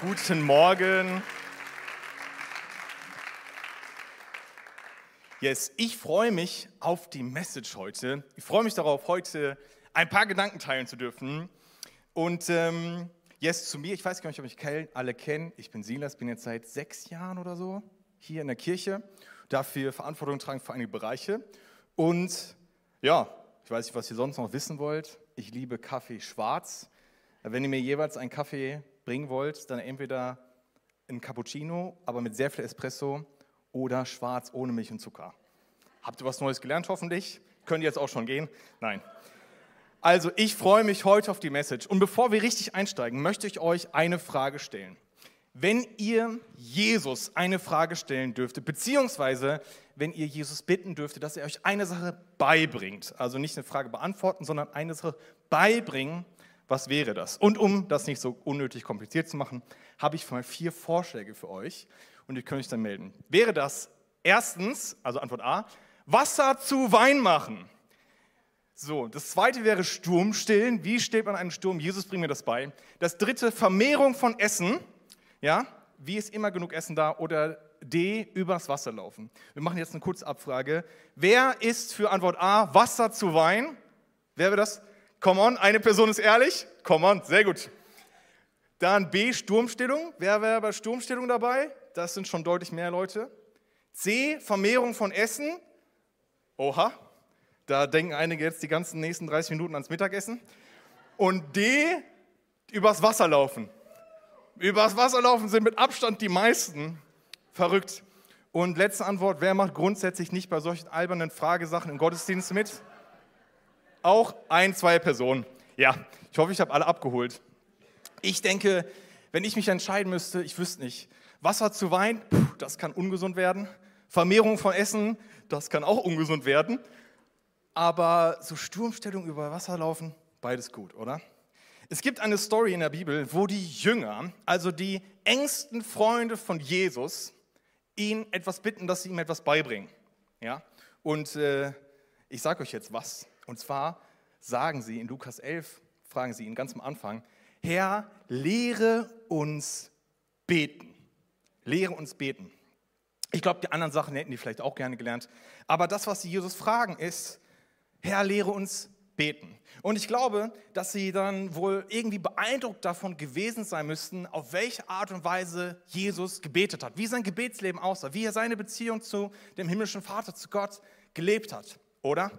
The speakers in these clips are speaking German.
Guten Morgen. Yes, ich freue mich auf die Message heute. Ich freue mich darauf, heute ein paar Gedanken teilen zu dürfen. Und ähm, yes, zu mir, ich weiß gar nicht, ob ich alle kenne. Ich bin Silas, bin jetzt seit sechs Jahren oder so hier in der Kirche, dafür Verantwortung tragen für einige Bereiche. Und ja, ich weiß nicht, was ihr sonst noch wissen wollt. Ich liebe Kaffee schwarz. Wenn ihr mir jeweils einen Kaffee bringen wollt, dann entweder ein Cappuccino, aber mit sehr viel Espresso oder schwarz ohne Milch und Zucker. Habt ihr was Neues gelernt hoffentlich? Könnt ihr jetzt auch schon gehen? Nein. Also ich freue mich heute auf die Message. Und bevor wir richtig einsteigen, möchte ich euch eine Frage stellen. Wenn ihr Jesus eine Frage stellen dürftet, beziehungsweise wenn ihr Jesus bitten dürftet, dass er euch eine Sache beibringt, also nicht eine Frage beantworten, sondern eine Sache beibringen, was wäre das? Und um das nicht so unnötig kompliziert zu machen, habe ich mal vier Vorschläge für euch und ihr könnt euch dann melden. Wäre das erstens, also Antwort A, Wasser zu Wein machen? So, das zweite wäre Sturm stillen. Wie steht man einen Sturm? Jesus bringt mir das bei. Das dritte, Vermehrung von Essen. Ja, wie ist immer genug Essen da? Oder D, übers Wasser laufen. Wir machen jetzt eine kurze Abfrage. Wer ist für Antwort A Wasser zu Wein? Wer wäre das? Come on, eine Person ist ehrlich. Come on, sehr gut. Dann B, Sturmstellung. Wer wäre bei Sturmstellung dabei? Das sind schon deutlich mehr Leute. C, Vermehrung von Essen. Oha, da denken einige jetzt die ganzen nächsten 30 Minuten ans Mittagessen. Und D, übers Wasser laufen. Übers Wasser laufen sind mit Abstand die meisten. Verrückt. Und letzte Antwort, wer macht grundsätzlich nicht bei solchen albernen Fragesachen im Gottesdienst mit? Auch ein, zwei Personen. Ja, ich hoffe, ich habe alle abgeholt. Ich denke, wenn ich mich entscheiden müsste, ich wüsste nicht, Wasser zu Wein, das kann ungesund werden. Vermehrung von Essen, das kann auch ungesund werden. Aber so Sturmstellung über Wasser laufen, beides gut, oder? Es gibt eine Story in der Bibel, wo die Jünger, also die engsten Freunde von Jesus, ihn etwas bitten, dass sie ihm etwas beibringen. Ja? Und äh, ich sage euch jetzt was. Und zwar sagen sie in Lukas 11, fragen sie ihn ganz am Anfang, Herr, lehre uns beten. Lehre uns beten. Ich glaube, die anderen Sachen hätten die vielleicht auch gerne gelernt. Aber das, was sie Jesus fragen, ist, Herr, lehre uns beten. Und ich glaube, dass sie dann wohl irgendwie beeindruckt davon gewesen sein müssten, auf welche Art und Weise Jesus gebetet hat, wie sein Gebetsleben aussah, wie er seine Beziehung zu dem himmlischen Vater, zu Gott gelebt hat, oder?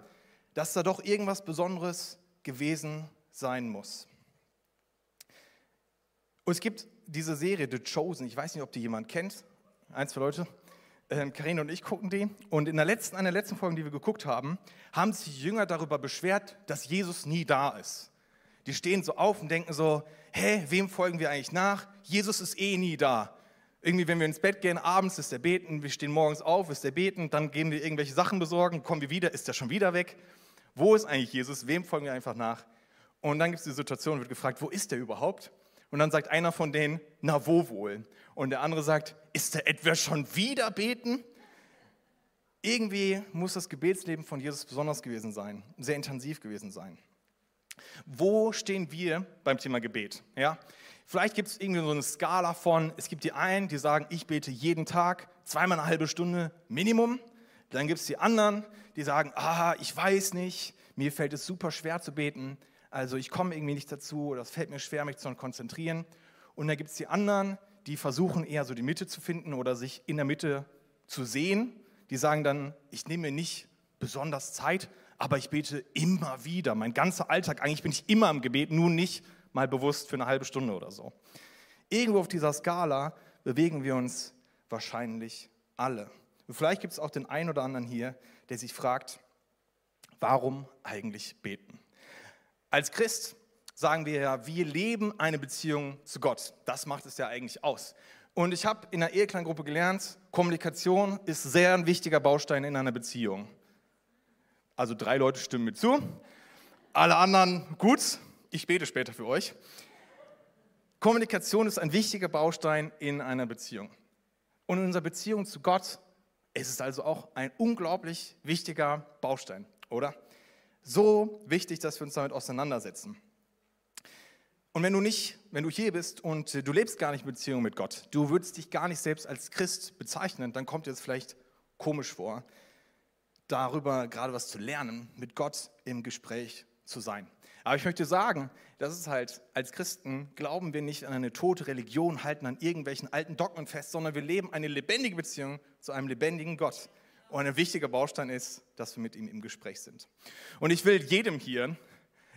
Dass da doch irgendwas Besonderes gewesen sein muss. Und es gibt diese Serie The Chosen, ich weiß nicht, ob die jemand kennt, ein, zwei Leute. Ähm, Karin und ich gucken die. Und in der letzten, einer letzten Folgen, die wir geguckt haben, haben sich die Jünger darüber beschwert, dass Jesus nie da ist. Die stehen so auf und denken so, hä, wem folgen wir eigentlich nach? Jesus ist eh nie da. Irgendwie, wenn wir ins Bett gehen, abends ist er beten, wir stehen morgens auf, ist er beten, dann gehen wir irgendwelche Sachen besorgen, kommen wir wieder, ist er schon wieder weg. Wo ist eigentlich Jesus? Wem folgen wir einfach nach? Und dann gibt es die Situation, wird gefragt, wo ist er überhaupt? Und dann sagt einer von denen, na wo wohl? Und der andere sagt, ist er etwa schon wieder beten? Irgendwie muss das Gebetsleben von Jesus besonders gewesen sein, sehr intensiv gewesen sein. Wo stehen wir beim Thema Gebet? Ja? Vielleicht gibt es irgendwie so eine Skala von, es gibt die einen, die sagen, ich bete jeden Tag, zweimal eine halbe Stunde Minimum. Dann gibt es die anderen, die sagen, ah, ich weiß nicht, mir fällt es super schwer zu beten, also ich komme irgendwie nicht dazu oder es fällt mir schwer, mich zu konzentrieren. Und dann gibt es die anderen, die versuchen eher so die Mitte zu finden oder sich in der Mitte zu sehen. Die sagen dann, ich nehme mir nicht besonders Zeit, aber ich bete immer wieder. Mein ganzer Alltag, eigentlich bin ich immer im Gebet, nur nicht mal bewusst für eine halbe Stunde oder so. Irgendwo auf dieser Skala bewegen wir uns wahrscheinlich alle. Und vielleicht gibt es auch den einen oder anderen hier, der sich fragt, warum eigentlich beten? Als Christ sagen wir ja, wir leben eine Beziehung zu Gott. Das macht es ja eigentlich aus. Und ich habe in der Ehekleingruppe gelernt, Kommunikation ist sehr ein wichtiger Baustein in einer Beziehung. Also drei Leute stimmen mir zu, alle anderen gut, ich bete später für euch. Kommunikation ist ein wichtiger Baustein in einer Beziehung. Und in unserer Beziehung zu Gott es ist also auch ein unglaublich wichtiger Baustein, oder? So wichtig, dass wir uns damit auseinandersetzen. Und wenn du nicht, wenn du hier bist und du lebst gar nicht in Beziehung mit Gott, du würdest dich gar nicht selbst als Christ bezeichnen, dann kommt dir das vielleicht komisch vor, darüber gerade was zu lernen, mit Gott im Gespräch zu sein. Aber ich möchte sagen, das ist halt, als Christen glauben wir nicht an eine tote Religion, halten an irgendwelchen alten Dogmen fest, sondern wir leben eine lebendige Beziehung zu einem lebendigen Gott. Und ein wichtiger Baustein ist, dass wir mit ihm im Gespräch sind. Und ich will jedem hier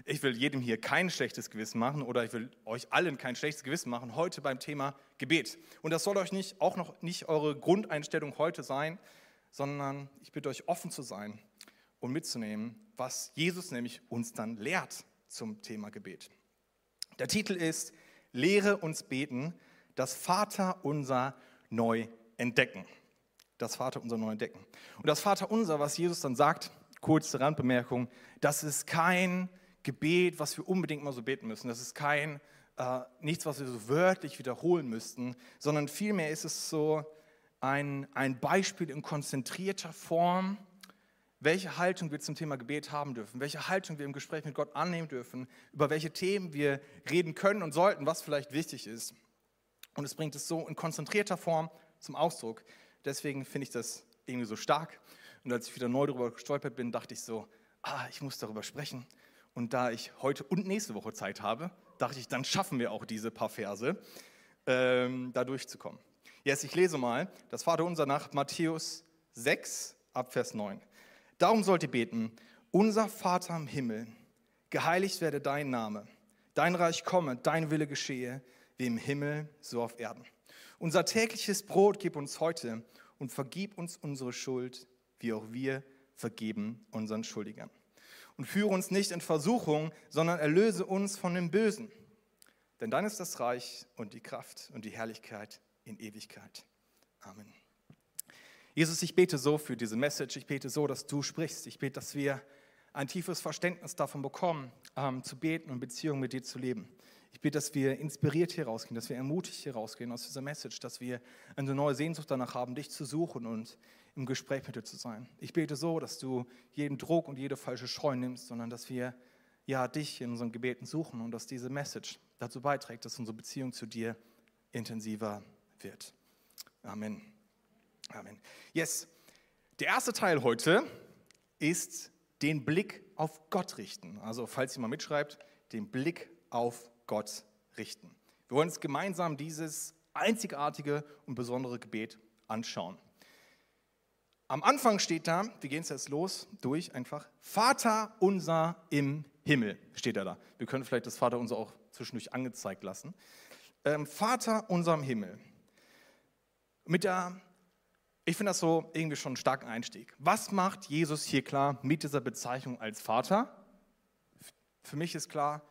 ich will jedem hier kein schlechtes Gewissen machen oder ich will euch allen kein schlechtes Gewissen machen heute beim Thema Gebet. Und das soll euch nicht, auch noch nicht eure Grundeinstellung heute sein, sondern ich bitte euch offen zu sein und mitzunehmen, was Jesus nämlich uns dann lehrt zum Thema Gebet. Der Titel ist Lehre uns beten, das Vater unser neu entdecken. Das Vater unser neu entdecken. Und das Vater unser, was Jesus dann sagt, kurze Randbemerkung, das ist kein Gebet, was wir unbedingt mal so beten müssen. Das ist kein, äh, nichts, was wir so wörtlich wiederholen müssten, sondern vielmehr ist es so ein, ein Beispiel in konzentrierter Form, welche Haltung wir zum Thema Gebet haben dürfen, welche Haltung wir im Gespräch mit Gott annehmen dürfen, über welche Themen wir reden können und sollten, was vielleicht wichtig ist. Und es bringt es so in konzentrierter Form zum Ausdruck. Deswegen finde ich das irgendwie so stark. Und als ich wieder neu darüber gestolpert bin, dachte ich so, ah, ich muss darüber sprechen. Und da ich heute und nächste Woche Zeit habe, dachte ich, dann schaffen wir auch diese paar Verse, ähm, da durchzukommen. Jetzt, ich lese mal das Vaterunser nach Matthäus 6, Abvers 9. Darum sollt ihr beten, unser Vater im Himmel, geheiligt werde dein Name, dein Reich komme, dein Wille geschehe, wie im Himmel, so auf Erden. Unser tägliches Brot gib uns heute und vergib uns unsere Schuld, wie auch wir vergeben unseren Schuldigern und führe uns nicht in Versuchung, sondern erlöse uns von dem Bösen. Denn dann ist das Reich und die Kraft und die Herrlichkeit in Ewigkeit. Jesus, ich bete so für diese Message. Ich bete so, dass du sprichst. Ich bete, dass wir ein tiefes Verständnis davon bekommen, ähm, zu beten und Beziehungen mit dir zu leben. Ich bete, dass wir inspiriert hier rausgehen, dass wir ermutigt hier rausgehen aus dieser Message, dass wir eine neue Sehnsucht danach haben, dich zu suchen und im Gespräch mit dir zu sein. Ich bete so, dass du jeden Druck und jede falsche Scheu nimmst, sondern dass wir ja dich in unseren Gebeten suchen und dass diese Message dazu beiträgt, dass unsere Beziehung zu dir intensiver wird. Amen. Amen. Yes. Der erste Teil heute ist den Blick auf Gott richten. Also, falls ihr mal mitschreibt, den Blick auf Gott richten. Wir wollen uns gemeinsam dieses einzigartige und besondere Gebet anschauen. Am Anfang steht da, wir gehen es jetzt los, durch einfach, Vater unser im Himmel, steht da da. Wir können vielleicht das Vater unser auch zwischendurch angezeigt lassen. Ähm, Vater unser im Himmel. Mit der, ich finde das so irgendwie schon einen starken Einstieg. Was macht Jesus hier klar mit dieser Bezeichnung als Vater? Für mich ist klar,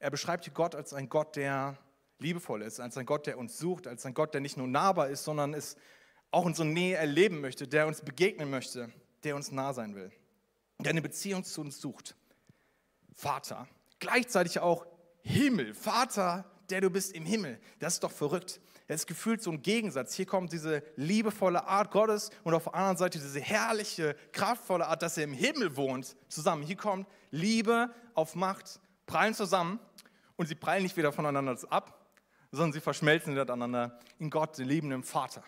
er beschreibt Gott als ein Gott, der liebevoll ist, als ein Gott, der uns sucht, als ein Gott, der nicht nur nahbar ist, sondern ist auch unsere Nähe erleben möchte, der uns begegnen möchte, der uns nah sein will, der eine Beziehung zu uns sucht. Vater, gleichzeitig auch Himmel, Vater, der du bist im Himmel. Das ist doch verrückt. Das ist gefühlt so ein Gegensatz. Hier kommt diese liebevolle Art Gottes und auf der anderen Seite diese herrliche, kraftvolle Art, dass er im Himmel wohnt, zusammen. Hier kommt Liebe auf Macht, prallen zusammen und sie prallen nicht wieder voneinander ab, sondern sie verschmelzen miteinander in Gott, den liebenden Vater.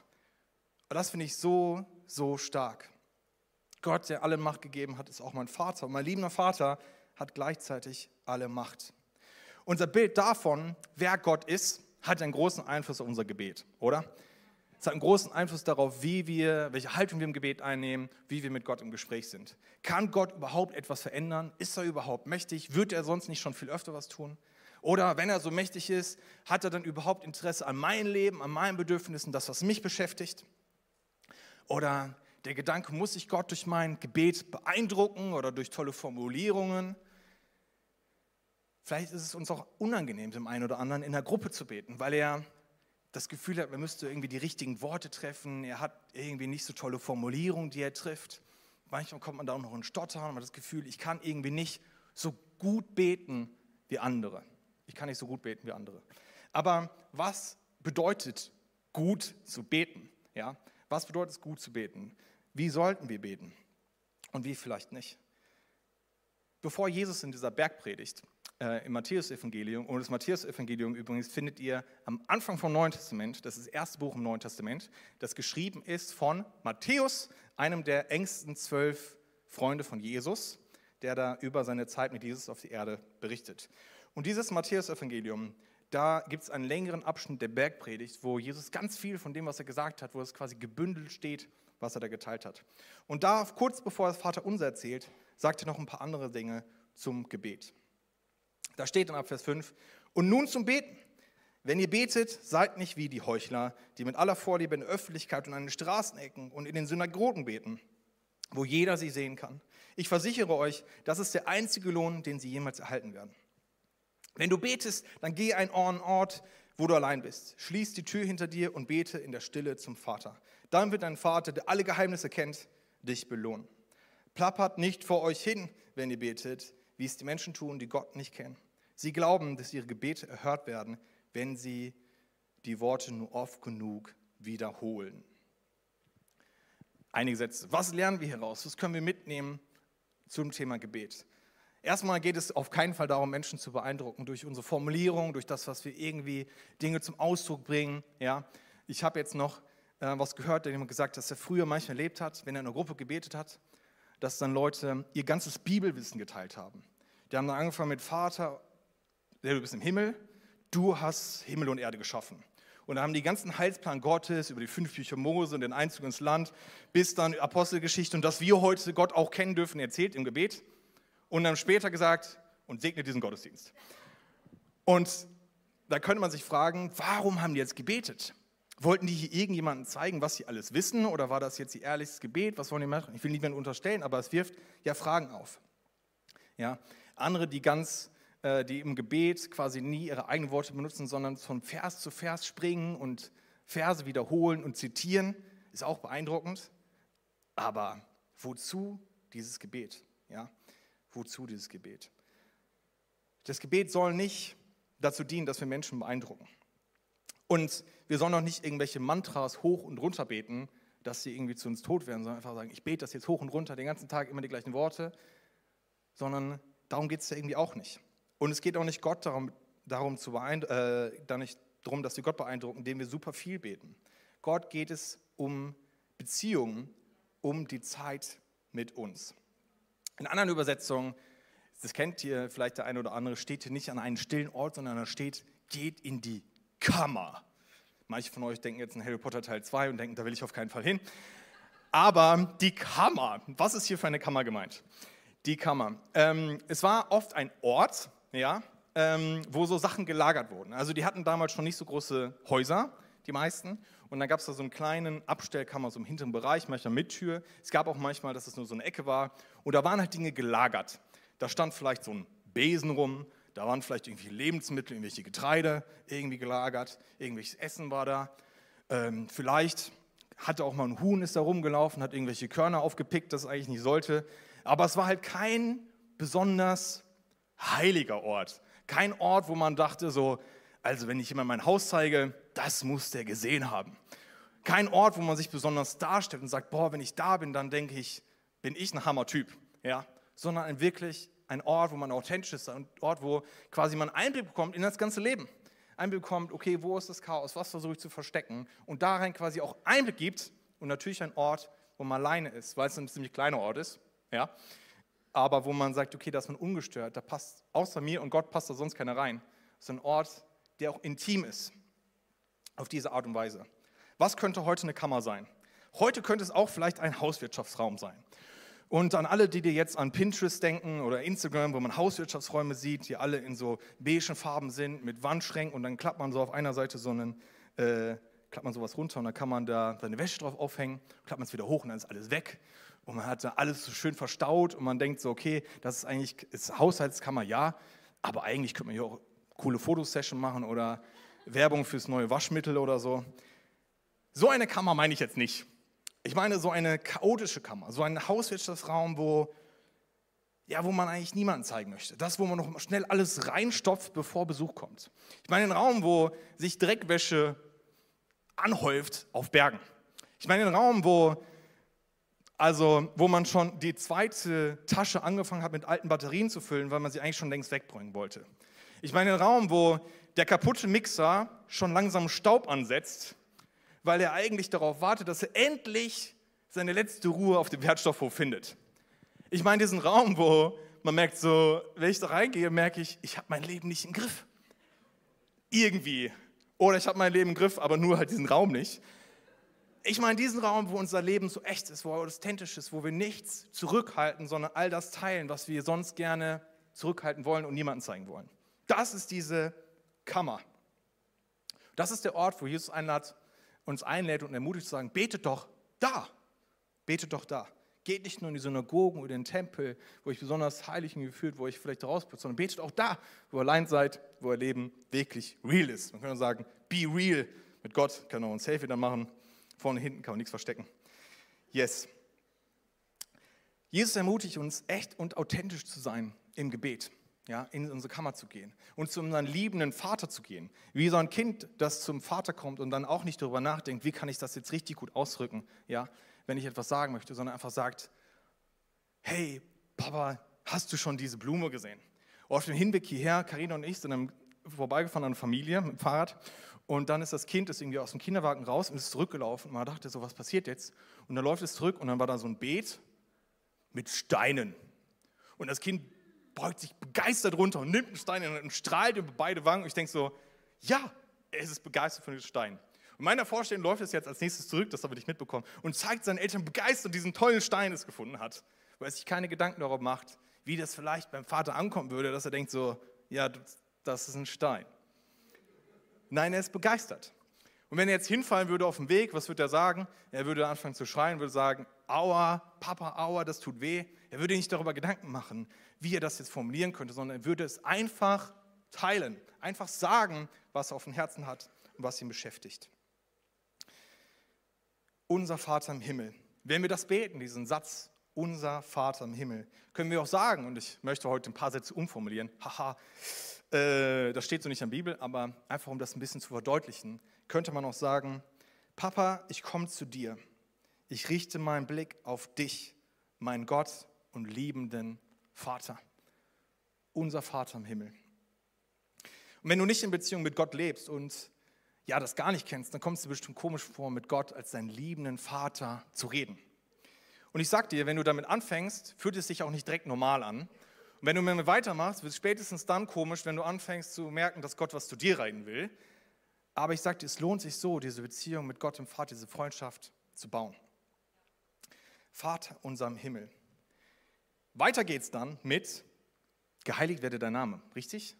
Und das finde ich so, so stark. Gott, der alle Macht gegeben hat, ist auch mein Vater. Und mein liebender Vater hat gleichzeitig alle Macht. Unser Bild davon, wer Gott ist, hat einen großen Einfluss auf unser Gebet, oder? Es hat einen großen Einfluss darauf, wie wir, welche Haltung wir im Gebet einnehmen, wie wir mit Gott im Gespräch sind. Kann Gott überhaupt etwas verändern? Ist er überhaupt mächtig? Wird er sonst nicht schon viel öfter was tun? Oder wenn er so mächtig ist, hat er dann überhaupt Interesse an meinem Leben, an meinen Bedürfnissen, das, was mich beschäftigt? Oder der Gedanke, muss ich Gott durch mein Gebet beeindrucken oder durch tolle Formulierungen? Vielleicht ist es uns auch unangenehm, dem einen oder anderen in der Gruppe zu beten, weil er das Gefühl hat, er müsste irgendwie die richtigen Worte treffen. Er hat irgendwie nicht so tolle Formulierungen, die er trifft. Manchmal kommt man da auch noch in Stottern und hat das Gefühl, ich kann irgendwie nicht so gut beten wie andere. Ich kann nicht so gut beten wie andere. Aber was bedeutet gut zu beten? Ja? Was bedeutet es, gut zu beten? Wie sollten wir beten? Und wie vielleicht nicht? Bevor Jesus in dieser Bergpredigt äh, im Matthäus-Evangelium, und das Matthäus-Evangelium übrigens findet ihr am Anfang vom Neuen Testament, das ist das erste Buch im Neuen Testament, das geschrieben ist von Matthäus, einem der engsten zwölf Freunde von Jesus, der da über seine Zeit mit Jesus auf die Erde berichtet. Und dieses Matthäus-Evangelium, da gibt es einen längeren Abschnitt der Bergpredigt, wo Jesus ganz viel von dem, was er gesagt hat, wo es quasi gebündelt steht, was er da geteilt hat. Und da, kurz bevor er das Vater unser erzählt, sagt er noch ein paar andere Dinge zum Gebet. Da steht dann ab Vers 5, und nun zum Beten. Wenn ihr betet, seid nicht wie die Heuchler, die mit aller Vorliebe in der Öffentlichkeit und an den Straßenecken und in den Synagogen beten, wo jeder sie sehen kann. Ich versichere euch, das ist der einzige Lohn, den sie jemals erhalten werden. Wenn du betest, dann geh an einen Ort, wo du allein bist. Schließ die Tür hinter dir und bete in der Stille zum Vater. Dann wird dein Vater, der alle Geheimnisse kennt, dich belohnen. Plappert nicht vor euch hin, wenn ihr betet, wie es die Menschen tun, die Gott nicht kennen. Sie glauben, dass ihre Gebete erhört werden, wenn sie die Worte nur oft genug wiederholen. Einige Sätze. Was lernen wir hieraus? Was können wir mitnehmen zum Thema Gebet? Erstmal geht es auf keinen Fall darum, Menschen zu beeindrucken durch unsere Formulierung, durch das, was wir irgendwie Dinge zum Ausdruck bringen. Ja, ich habe jetzt noch äh, was gehört, der jemand gesagt, dass er früher manchmal erlebt hat, wenn er in einer Gruppe gebetet hat, dass dann Leute ihr ganzes Bibelwissen geteilt haben. Die haben dann angefangen mit Vater, der du bist im Himmel, du hast Himmel und Erde geschaffen. Und dann haben die ganzen Heilsplan Gottes über die fünf Bücher Mose und den Einzug ins Land, bis dann Apostelgeschichte und dass wir heute Gott auch kennen dürfen, erzählt im Gebet. Und dann später gesagt, und segnet diesen Gottesdienst. Und da könnte man sich fragen, warum haben die jetzt gebetet? Wollten die hier irgendjemandem zeigen, was sie alles wissen? Oder war das jetzt ihr ehrliches Gebet? Was wollen die machen? Ich will niemanden unterstellen, aber es wirft ja Fragen auf. Ja, andere, die ganz äh, die im Gebet quasi nie ihre eigenen Worte benutzen, sondern von Vers zu Vers springen und Verse wiederholen und zitieren, ist auch beeindruckend. Aber wozu dieses Gebet? Ja? Wozu dieses Gebet? Das Gebet soll nicht dazu dienen, dass wir Menschen beeindrucken. Und wir sollen auch nicht irgendwelche Mantras hoch und runter beten, dass sie irgendwie zu uns tot werden, sondern einfach sagen, ich bete das jetzt hoch und runter, den ganzen Tag immer die gleichen Worte, sondern darum geht es ja irgendwie auch nicht. Und es geht auch nicht Gott darum, darum, zu äh, da nicht darum, dass wir Gott beeindrucken, indem wir super viel beten. Gott geht es um Beziehungen, um die Zeit mit uns. In anderen Übersetzungen, das kennt ihr vielleicht der eine oder andere, steht hier nicht an einen stillen Ort, sondern da steht, geht in die Kammer. Manche von euch denken jetzt an Harry Potter Teil 2 und denken, da will ich auf keinen Fall hin. Aber die Kammer, was ist hier für eine Kammer gemeint? Die Kammer. Ähm, es war oft ein Ort, ja, ähm, wo so Sachen gelagert wurden. Also die hatten damals schon nicht so große Häuser, die meisten. Und dann gab es da so einen kleinen Abstellkammer, so im hinteren Bereich, manchmal mit Tür. Es gab auch manchmal, dass es nur so eine Ecke war. Und da waren halt Dinge gelagert. Da stand vielleicht so ein Besen rum, da waren vielleicht irgendwie Lebensmittel, irgendwelche Getreide irgendwie gelagert, irgendwelches Essen war da. Ähm, vielleicht hatte auch mal ein Huhn ist da rumgelaufen, hat irgendwelche Körner aufgepickt, das eigentlich nicht sollte. Aber es war halt kein besonders heiliger Ort. Kein Ort, wo man dachte so, also wenn ich jemand mein Haus zeige, das muss der gesehen haben. Kein Ort, wo man sich besonders darstellt und sagt, boah, wenn ich da bin, dann denke ich, bin ich ein Hammer-Typ. Ja? Sondern ein wirklich ein Ort, wo man authentisch ist, ein Ort, wo quasi man Einblick bekommt in das ganze Leben. Einblick bekommt, okay, wo ist das Chaos, was versuche ich zu verstecken und darin quasi auch Einblick gibt und natürlich ein Ort, wo man alleine ist, weil es ein ziemlich kleiner Ort ist. Ja? aber wo man sagt, okay, da ist man ungestört, da passt außer mir und Gott passt da sonst keiner rein. Das ist ein Ort, der auch intim ist, auf diese Art und Weise. Was könnte heute eine Kammer sein? Heute könnte es auch vielleicht ein Hauswirtschaftsraum sein. Und an alle, die dir jetzt an Pinterest denken oder Instagram, wo man Hauswirtschaftsräume sieht, die alle in so beigen Farben sind, mit Wandschränken und dann klappt man so auf einer Seite so einen, äh, klappt man sowas runter und dann kann man da seine Wäsche drauf aufhängen, klappt man es wieder hoch und dann ist alles weg. Und man hat da alles so schön verstaut und man denkt so, okay, das ist eigentlich ist Haushaltskammer, ja, aber eigentlich könnte man hier auch coole Fotosession machen oder Werbung fürs neue Waschmittel oder so. So eine Kammer meine ich jetzt nicht. Ich meine so eine chaotische Kammer, so ein Hauswirtschaftsraum, wo, ja, wo man eigentlich niemanden zeigen möchte. Das, wo man noch schnell alles reinstopft, bevor Besuch kommt. Ich meine einen Raum, wo sich Dreckwäsche anhäuft auf Bergen. Ich meine einen Raum, wo Also, wo man schon die zweite Tasche angefangen hat, mit alten Batterien zu füllen, weil man sie eigentlich schon längst wegbringen wollte. Ich meine, einen Raum, wo der kaputte Mixer schon langsam Staub ansetzt, weil er eigentlich darauf wartet, dass er endlich seine letzte Ruhe auf dem Wertstoffhof findet. Ich meine, diesen Raum, wo man merkt so, wenn ich da reingehe, merke ich, ich habe mein Leben nicht im Griff. Irgendwie. Oder ich habe mein Leben im Griff, aber nur halt diesen Raum nicht. Ich meine diesen Raum, wo unser Leben so echt ist, wo authentisch ist, wo wir nichts zurückhalten, sondern all das teilen, was wir sonst gerne zurückhalten wollen und niemandem zeigen wollen. Das ist diese Kammer. Das ist der Ort, wo Jesus einlädt, uns einlädt und ermutigt zu sagen, betet doch da, betet doch da. Geht nicht nur in die Synagogen oder in den Tempel, wo ich besonders heilig mich fühlt, wo ich vielleicht raus bin, sondern betet auch da, wo ihr allein seid, wo euer Leben wirklich real ist. Man kann sagen, be real mit Gott, kann auch ein Selfie dann machen. Vorne, hinten kann man nichts verstecken. Yes. Jesus ermutigt uns, echt und authentisch zu sein im Gebet, ja, in unsere Kammer zu gehen und zu unserem liebenden Vater zu gehen. Wie so ein Kind, das zum Vater kommt und dann auch nicht darüber nachdenkt, wie kann ich das jetzt richtig gut ausdrücken, ja, wenn ich etwas sagen möchte, sondern einfach sagt, hey, Papa, hast du schon diese Blume gesehen? auf dem Hinweg hierher, Karina und ich sind vorbeigefahren an einer Familie mit dem Fahrrad und dann ist das Kind ist irgendwie aus dem Kinderwagen raus und ist zurückgelaufen. Und man dachte so, was passiert jetzt? Und dann läuft es zurück und dann war da so ein Beet mit Steinen. Und das Kind beugt sich begeistert runter und nimmt einen Stein und strahlt über beide Wangen. Und ich denke so, ja, es ist begeistert von diesem Stein. Und meiner Vorstellung läuft es jetzt als nächstes zurück, das habe ich mitbekommen, und zeigt seinen Eltern begeistert diesen tollen Stein, den es gefunden hat. Weil er sich keine Gedanken darüber macht, wie das vielleicht beim Vater ankommen würde, dass er denkt so, ja, das ist ein Stein. Nein, er ist begeistert. Und wenn er jetzt hinfallen würde auf dem Weg, was würde er sagen? Er würde anfangen zu schreien, würde sagen, aua, Papa, aua, das tut weh. Er würde nicht darüber Gedanken machen, wie er das jetzt formulieren könnte, sondern er würde es einfach teilen, einfach sagen, was er auf dem Herzen hat und was ihn beschäftigt. Unser Vater im Himmel. Wenn wir das beten, diesen Satz, unser Vater im Himmel, können wir auch sagen, und ich möchte heute ein paar Sätze umformulieren, haha, äh, das steht so nicht in der Bibel, aber einfach um das ein bisschen zu verdeutlichen, könnte man auch sagen, Papa, ich komme zu dir. Ich richte meinen Blick auf dich, mein Gott und liebenden Vater. Unser Vater im Himmel. Und wenn du nicht in Beziehung mit Gott lebst und ja, das gar nicht kennst, dann kommst du bestimmt komisch vor, mit Gott als deinen liebenden Vater zu reden. Und ich sag dir, wenn du damit anfängst, fühlt es sich auch nicht direkt normal an, und wenn du mit mir weitermachst, wird es spätestens dann komisch, wenn du anfängst zu merken, dass Gott was zu dir reden will. Aber ich sage dir, es lohnt sich so, diese Beziehung mit Gott im Vater, diese Freundschaft zu bauen. Vater unserem Himmel. Weiter geht's dann mit Geheiligt werde dein Name, richtig?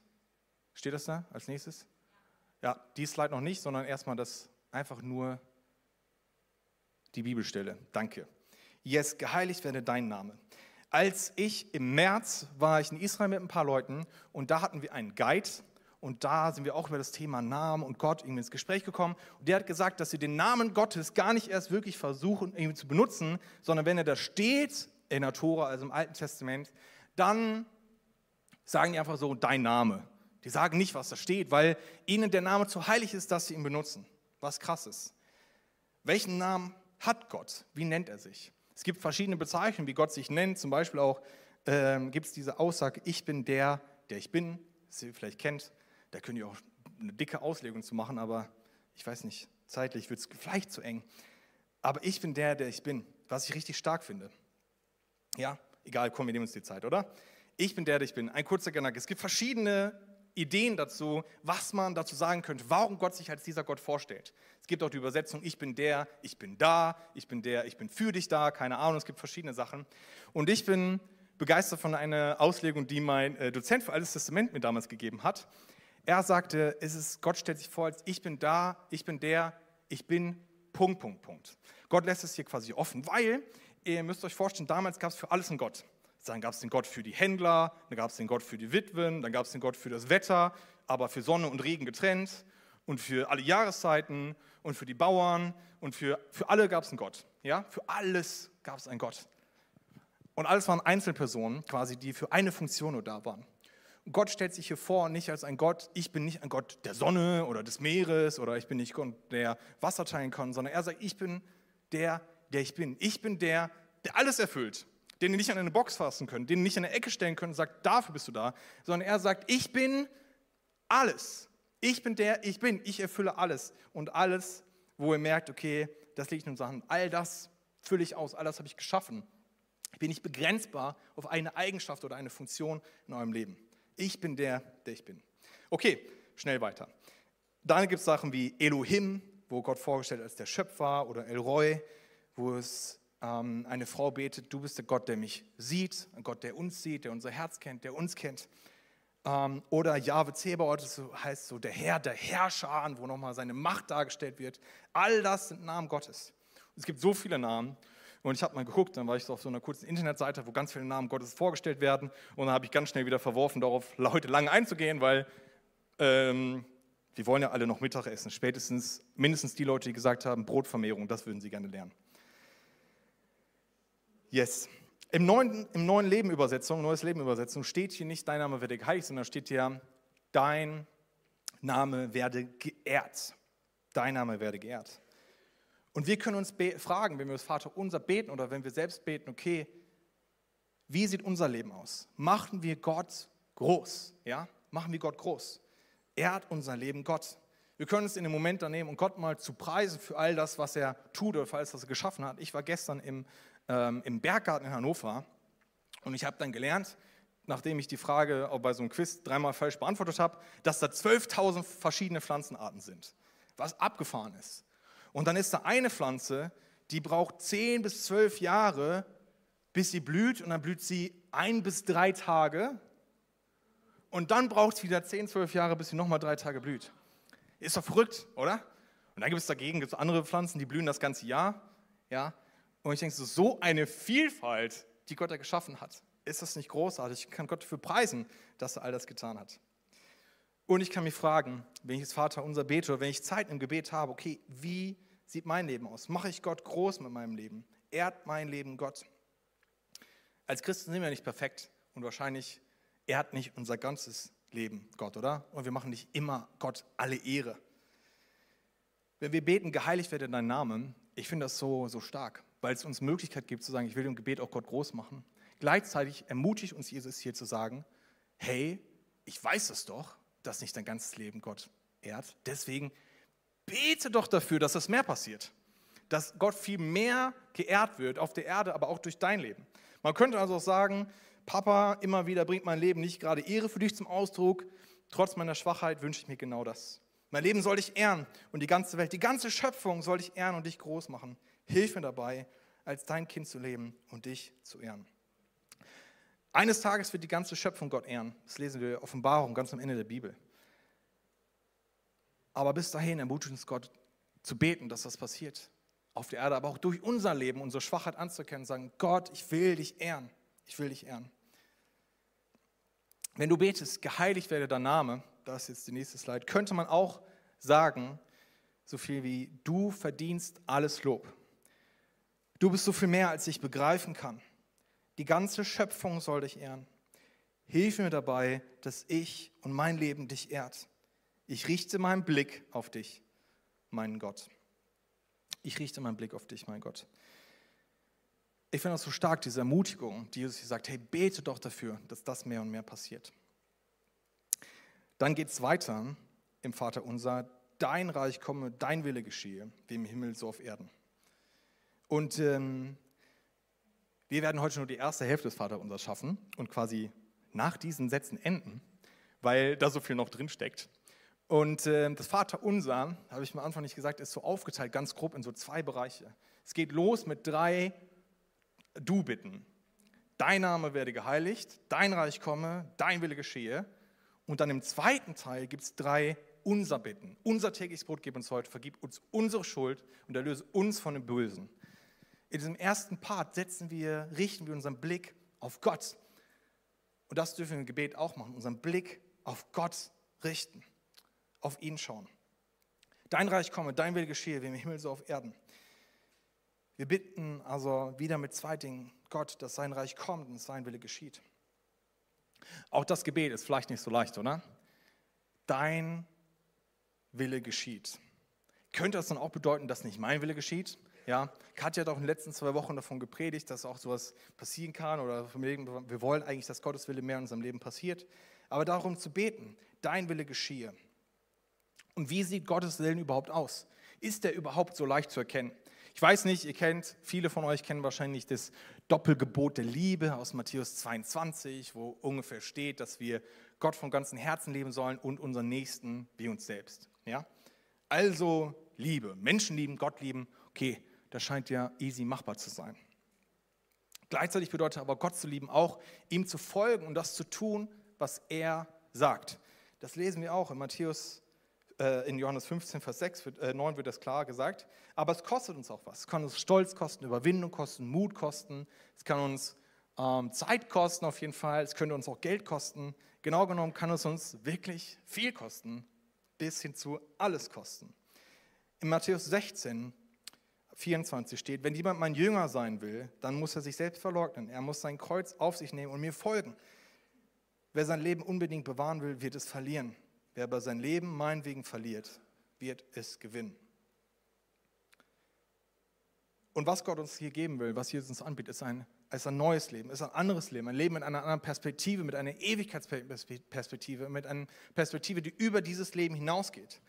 Steht das da als nächstes? Ja, die Slide noch nicht, sondern erstmal das einfach nur die Bibelstelle. Danke. Yes, geheiligt werde dein Name. Als ich im März war ich in Israel mit ein paar Leuten und da hatten wir einen Guide und da sind wir auch über das Thema Namen und Gott irgendwie ins Gespräch gekommen. Und der hat gesagt, dass sie den Namen Gottes gar nicht erst wirklich versuchen irgendwie zu benutzen, sondern wenn er da steht in der Tora, also im Alten Testament, dann sagen die einfach so, dein Name. Die sagen nicht, was da steht, weil ihnen der Name zu heilig ist, dass sie ihn benutzen. Was krass ist. Welchen Namen hat Gott? Wie nennt er sich? Es gibt verschiedene Bezeichnungen, wie Gott sich nennt. Zum Beispiel auch ähm, gibt es diese Aussage, ich bin der, der ich bin. Das ihr vielleicht kennt. Da könnt ihr auch eine dicke Auslegung zu machen, aber ich weiß nicht, zeitlich wird es vielleicht zu eng. Aber ich bin der, der ich bin, was ich richtig stark finde. Ja, egal, komm, wir nehmen uns die Zeit, oder? Ich bin der, der ich bin. Ein kurzer Gedanke. Es gibt verschiedene Ideen dazu, was man dazu sagen könnte, warum Gott sich als dieser Gott vorstellt. Es gibt auch die Übersetzung, ich bin der, ich bin da, ich bin der, ich bin für dich da, keine Ahnung, es gibt verschiedene Sachen. Und ich bin begeistert von einer Auslegung, die mein äh, Dozent für Altes Testament mir damals gegeben hat. Er sagte, es ist, Gott stellt sich vor als ich bin da, ich bin der, ich bin Punkt, Punkt, Punkt. Gott lässt es hier quasi offen, weil ihr müsst euch vorstellen, damals gab es für alles einen Gott. Dann gab es den Gott für die Händler, dann gab es den Gott für die Witwen, dann gab es den Gott für das Wetter, aber für Sonne und Regen getrennt und für alle Jahreszeiten und für die Bauern und für, für alle gab es einen Gott. Ja? Für alles gab es einen Gott. Und alles waren Einzelpersonen quasi, die für eine Funktion nur da waren. Und Gott stellt sich hier vor nicht als ein Gott, ich bin nicht ein Gott der Sonne oder des Meeres oder ich bin nicht Gott, der Wasser teilen kann, sondern er sagt, ich bin der, der ich bin. Ich bin der, der alles erfüllt, den ihr nicht an eine Box fassen könnt, den ihr nicht in eine Ecke stellen könnt und sagt, dafür bist du da, sondern er sagt, ich bin alles. Ich bin der, ich bin, ich erfülle alles. Und alles, wo ihr merkt, okay, das liegt in unserer Hand, all das fülle ich aus, all das habe ich geschaffen. Ich bin nicht begrenzbar auf eine Eigenschaft oder eine Funktion in eurem Leben. Ich bin der, der ich bin. Okay, schnell weiter. Dann gibt es Sachen wie Elohim, wo Gott vorgestellt als der Schöpfer, oder El Roy, wo es ähm, eine Frau betet, du bist der Gott, der mich sieht, ein Gott, der uns sieht, der unser Herz kennt, der uns kennt. Ähm, oder Jahwe Zebaoth, das heißt so der Herr der Herrscher, wo nochmal seine Macht dargestellt wird. All das sind Namen Gottes. Es gibt so viele Namen. Und ich habe mal geguckt, dann war ich so auf so einer kurzen Internetseite, wo ganz viele Namen Gottes vorgestellt werden. Und dann habe ich ganz schnell wieder verworfen, darauf heute lange einzugehen, weil ähm, wir wollen ja alle noch Mittag essen. Spätestens mindestens die Leute, die gesagt haben, Brotvermehrung, das würden sie gerne lernen. Yes. Im neuen, Im neuen Leben Übersetzung, Neues Leben Übersetzung steht hier nicht dein Name werde geheiligt, sondern steht hier dein Name werde geehrt. Dein Name werde geehrt. Und wir können uns fragen, wenn wir das Vater unser beten oder wenn wir selbst beten, okay, wie sieht unser Leben aus? Machen wir Gott groß? Ja? Machen wir Gott groß? Ehrt unser Leben Gott. Wir können es in dem Moment dann nehmen und Gott mal zu preisen für all das, was er tut oder für alles, was er geschaffen hat. Ich war gestern im ähm, im Berggarten in Hannover und ich habe dann gelernt, nachdem ich die Frage auch bei so einem Quiz dreimal falsch beantwortet habe, dass da 12.000 verschiedene Pflanzenarten sind, was abgefahren ist. Und dann ist da eine Pflanze, die braucht 10 bis 12 Jahre, bis sie blüht und dann blüht sie ein bis drei Tage und dann braucht es wieder 10, 12 Jahre, bis sie nochmal drei Tage blüht. Ist doch verrückt, oder? Und dann gibt es dagegen gibt's andere Pflanzen, die blühen das ganze Jahr. Ja? Und ich denke, so, so eine Vielfalt, die Gott da geschaffen hat, ist das nicht großartig? Ich kann Gott dafür preisen, dass er all das getan hat. Und ich kann mich fragen, wenn ich jetzt Vater unser bete oder wenn ich Zeit im Gebet habe, okay, wie sieht mein Leben aus? Mache ich Gott groß mit meinem Leben? Ehrt mein Leben Gott? Als Christen sind wir nicht perfekt und wahrscheinlich ehrt nicht unser ganzes Leben Gott, oder? Und wir machen nicht immer Gott alle Ehre. Wenn wir beten, geheiligt werde dein Name, ich finde das so, so stark weil es uns Möglichkeit gibt zu sagen, ich will im Gebet auch Gott groß machen. Gleichzeitig ermutigt uns Jesus hier zu sagen, hey, ich weiß es doch, dass nicht dein ganzes Leben Gott ehrt. Deswegen bete doch dafür, dass das mehr passiert. Dass Gott viel mehr geehrt wird auf der Erde, aber auch durch dein Leben. Man könnte also auch sagen, Papa, immer wieder bringt mein Leben nicht gerade Ehre für dich zum Ausdruck. Trotz meiner Schwachheit wünsche ich mir genau das. Mein Leben soll dich ehren und die ganze Welt, die ganze Schöpfung soll dich ehren und dich groß machen. Hilf mir dabei, als dein Kind zu leben und dich zu ehren. Eines Tages wird die ganze Schöpfung Gott ehren. Das lesen wir in Offenbarung ganz am Ende der Bibel. Aber bis dahin ermutigt uns Gott zu beten, dass das passiert. Auf der Erde, aber auch durch unser Leben, unsere Schwachheit anzukennen, und sagen, Gott, ich will dich ehren. Ich will dich ehren. Wenn du betest, geheiligt werde dein Name, das ist jetzt die nächste Slide, könnte man auch sagen, so viel wie, du verdienst alles Lob. Du bist so viel mehr, als ich begreifen kann. Die ganze Schöpfung soll dich ehren. Hilf mir dabei, dass ich und mein Leben dich ehrt. Ich richte meinen Blick auf dich, mein Gott. Ich richte meinen Blick auf dich, mein Gott. Ich finde das so stark, diese Ermutigung, die Jesus hier sagt, hey, bete doch dafür, dass das mehr und mehr passiert. Dann geht es weiter im Vater unser, dein Reich komme, dein Wille geschehe, wie im Himmel so auf Erden. Und ähm, wir werden heute nur die erste Hälfte des Vaterunsers schaffen und quasi nach diesen Sätzen enden, weil da so viel noch drin steckt. Und äh, das Vaterunser, habe ich am Anfang nicht gesagt, ist so aufgeteilt, ganz grob in so zwei Bereiche. Es geht los mit drei Du-Bitten. Dein Name werde geheiligt, dein Reich komme, dein Wille geschehe. Und dann im zweiten Teil gibt es drei Unser-Bitten. Unser tägliches Brot gib uns heute, vergib uns unsere Schuld und erlöse uns von dem Bösen. In diesem ersten Part setzen wir, richten wir unseren Blick auf Gott. Und das dürfen wir im Gebet auch machen, unseren Blick auf Gott richten, auf ihn schauen. Dein Reich komme, dein Wille geschehe, wie im Himmel so auf Erden. Wir bitten also wieder mit zwei Dingen Gott, dass sein Reich kommt und sein Wille geschieht. Auch das Gebet ist vielleicht nicht so leicht, oder? Dein Wille geschieht. Könnte das dann auch bedeuten, dass nicht mein Wille geschieht? Ja, Katja hat auch in den letzten zwei Wochen davon gepredigt, dass auch sowas passieren kann oder wir wollen eigentlich, dass Gottes Wille mehr in unserem Leben passiert. Aber darum zu beten, dein Wille geschehe. Und wie sieht Gottes Willen überhaupt aus? Ist der überhaupt so leicht zu erkennen? Ich weiß nicht, ihr kennt, viele von euch kennen wahrscheinlich das Doppelgebot der Liebe aus Matthäus 22, wo ungefähr steht, dass wir Gott von ganzem Herzen leben sollen und unseren Nächsten wie uns selbst. Ja? Also Liebe, Menschen lieben, Gott lieben, okay, das scheint ja easy machbar zu sein. Gleichzeitig bedeutet aber Gott zu lieben auch, ihm zu folgen und das zu tun, was er sagt. Das lesen wir auch in Matthäus, äh, in Johannes 15, Vers 6, äh, 9 wird das klar gesagt. Aber es kostet uns auch was. Es kann uns Stolz kosten, Überwindung kosten, Mut kosten. Es kann uns ähm, Zeit kosten auf jeden Fall. Es könnte uns auch Geld kosten. Genau genommen kann es uns wirklich viel kosten, bis hin zu alles kosten. In Matthäus 16, 24 steht, wenn jemand mein Jünger sein will, dann muss er sich selbst verleugnen. Er muss sein Kreuz auf sich nehmen und mir folgen. Wer sein Leben unbedingt bewahren will, wird es verlieren. Wer aber sein Leben meinetwegen verliert, wird es gewinnen. Und was Gott uns hier geben will, was Jesus uns anbietet, ist ein, ist ein neues Leben, ist ein anderes Leben, ein Leben mit einer anderen Perspektive, mit einer Ewigkeitsperspektive, mit einer Perspektive, die über dieses Leben hinausgeht.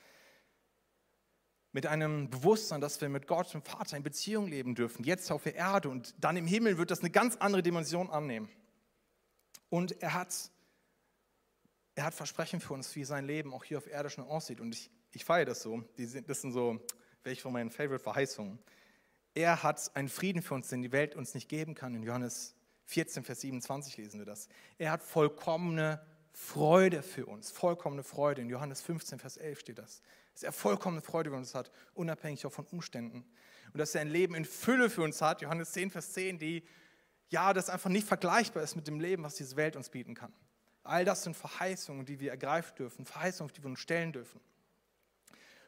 Mit einem Bewusstsein, dass wir mit Gott, dem Vater, in Beziehung leben dürfen, jetzt auf der Erde und dann im Himmel wird das eine ganz andere Dimension annehmen. Und er hat er hat Versprechen für uns, wie sein Leben auch hier auf Erde schon aussieht. Und ich, ich feiere das so. das sind so welche von meinen Favorite-Verheißungen. Er hat einen Frieden für uns, den die Welt uns nicht geben kann. In Johannes 14, Vers 27 lesen wir das. Er hat vollkommene Freude für uns. Vollkommene Freude. In Johannes 15, Vers 11 steht das. Dass er vollkommene Freude für uns hat, unabhängig auch von Umständen. Und dass er ein Leben in Fülle für uns hat. Johannes 10, Vers 10, die, ja, das einfach nicht vergleichbar ist mit dem Leben, was diese Welt uns bieten kann. All das sind Verheißungen, die wir ergreifen dürfen, Verheißungen, auf die wir uns stellen dürfen.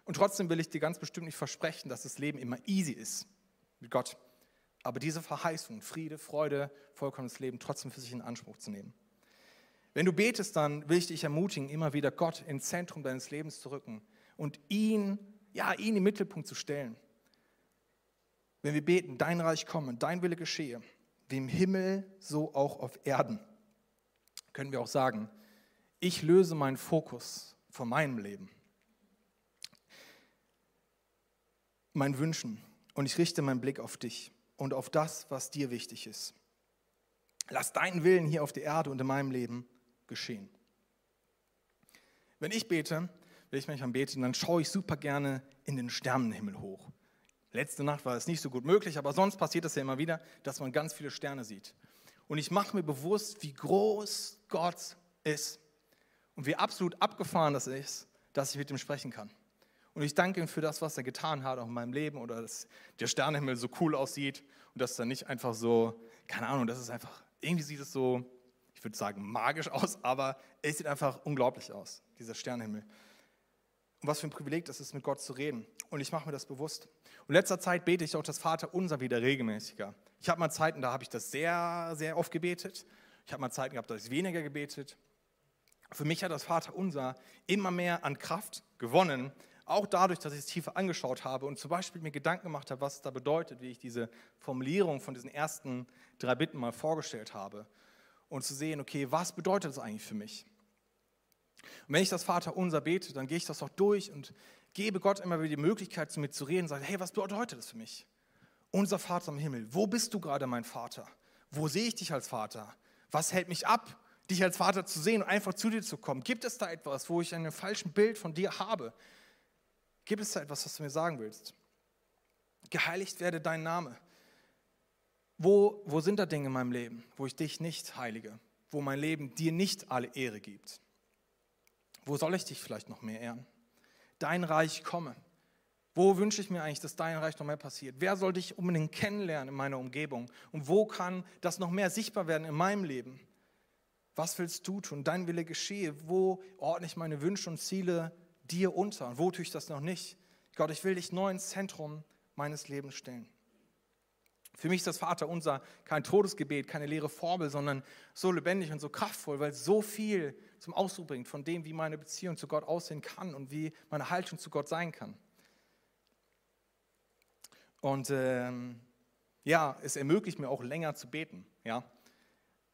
Und trotzdem will ich dir ganz bestimmt nicht versprechen, dass das Leben immer easy ist mit Gott. Aber diese Verheißung, Friede, Freude, vollkommenes Leben trotzdem für sich in Anspruch zu nehmen. Wenn du betest, dann will ich dich ermutigen, immer wieder Gott ins Zentrum deines Lebens zu rücken und ihn, ja, ihn im Mittelpunkt zu stellen. Wenn wir beten, dein Reich komme, dein Wille geschehe, wie im Himmel, so auch auf Erden können wir auch sagen, ich löse meinen Fokus von meinem Leben, meinen Wünschen und ich richte meinen Blick auf dich und auf das, was dir wichtig ist. Lass deinen Willen hier auf der Erde und in meinem Leben geschehen. Wenn ich bete, wenn ich manchmal bete, dann schaue ich super gerne in den Sternenhimmel hoch. Letzte Nacht war es nicht so gut möglich, aber sonst passiert es ja immer wieder, dass man ganz viele Sterne sieht. Und ich mache mir bewusst, wie groß Gott ist und wie absolut abgefahren das ist, dass ich mit ihm sprechen kann. Und ich danke ihm für das, was er getan hat, auch in meinem Leben oder dass der Sternenhimmel so cool aussieht und dass er nicht einfach so, keine Ahnung, das ist einfach, irgendwie sieht es so, ich würde sagen, magisch aus, aber es sieht einfach unglaublich aus, dieser Sternenhimmel. Und was für ein Privileg das ist, mit Gott zu reden. Und ich mache mir das bewusst. Und in letzter Zeit bete ich auch das Vater unser wieder regelmäßiger. Ich habe mal Zeiten, da habe ich das sehr, sehr oft gebetet. Ich habe mal Zeiten gehabt, da habe ich weniger gebetet. Für mich hat das Vater unser immer mehr an Kraft gewonnen, auch dadurch, dass ich es tiefer angeschaut habe und zum Beispiel mir Gedanken gemacht habe, was es da bedeutet, wie ich diese Formulierung von diesen ersten drei Bitten mal vorgestellt habe. Und zu sehen, okay, was bedeutet das eigentlich für mich? Und wenn ich das Vater unser bete, dann gehe ich das auch durch und gebe Gott immer wieder die Möglichkeit, zu mir zu reden und sage, hey, was bedeutet das für mich? Unser Vater im Himmel, wo bist du gerade, mein Vater? Wo sehe ich dich als Vater? Was hält mich ab, dich als Vater zu sehen und einfach zu dir zu kommen? Gibt es da etwas, wo ich ein falsches Bild von dir habe? Gibt es da etwas, was du mir sagen willst? Geheiligt werde dein Name. Wo, wo sind da Dinge in meinem Leben, wo ich dich nicht heilige? Wo mein Leben dir nicht alle Ehre gibt? Wo soll ich dich vielleicht noch mehr ehren? Dein Reich komme. Wo wünsche ich mir eigentlich, dass dein Reich noch mehr passiert? Wer soll dich unbedingt kennenlernen in meiner Umgebung? Und wo kann das noch mehr sichtbar werden in meinem Leben? Was willst du tun? Dein Wille geschehe. Wo ordne ich meine Wünsche und Ziele dir unter? Und wo tue ich das noch nicht? Gott, ich will dich neu ins Zentrum meines Lebens stellen. Für mich ist das Vater unser kein Todesgebet, keine leere Formel, sondern so lebendig und so kraftvoll, weil es so viel zum Ausdruck bringt von dem, wie meine Beziehung zu Gott aussehen kann und wie meine Haltung zu Gott sein kann. Und ähm, ja, es ermöglicht mir auch länger zu beten. Ja?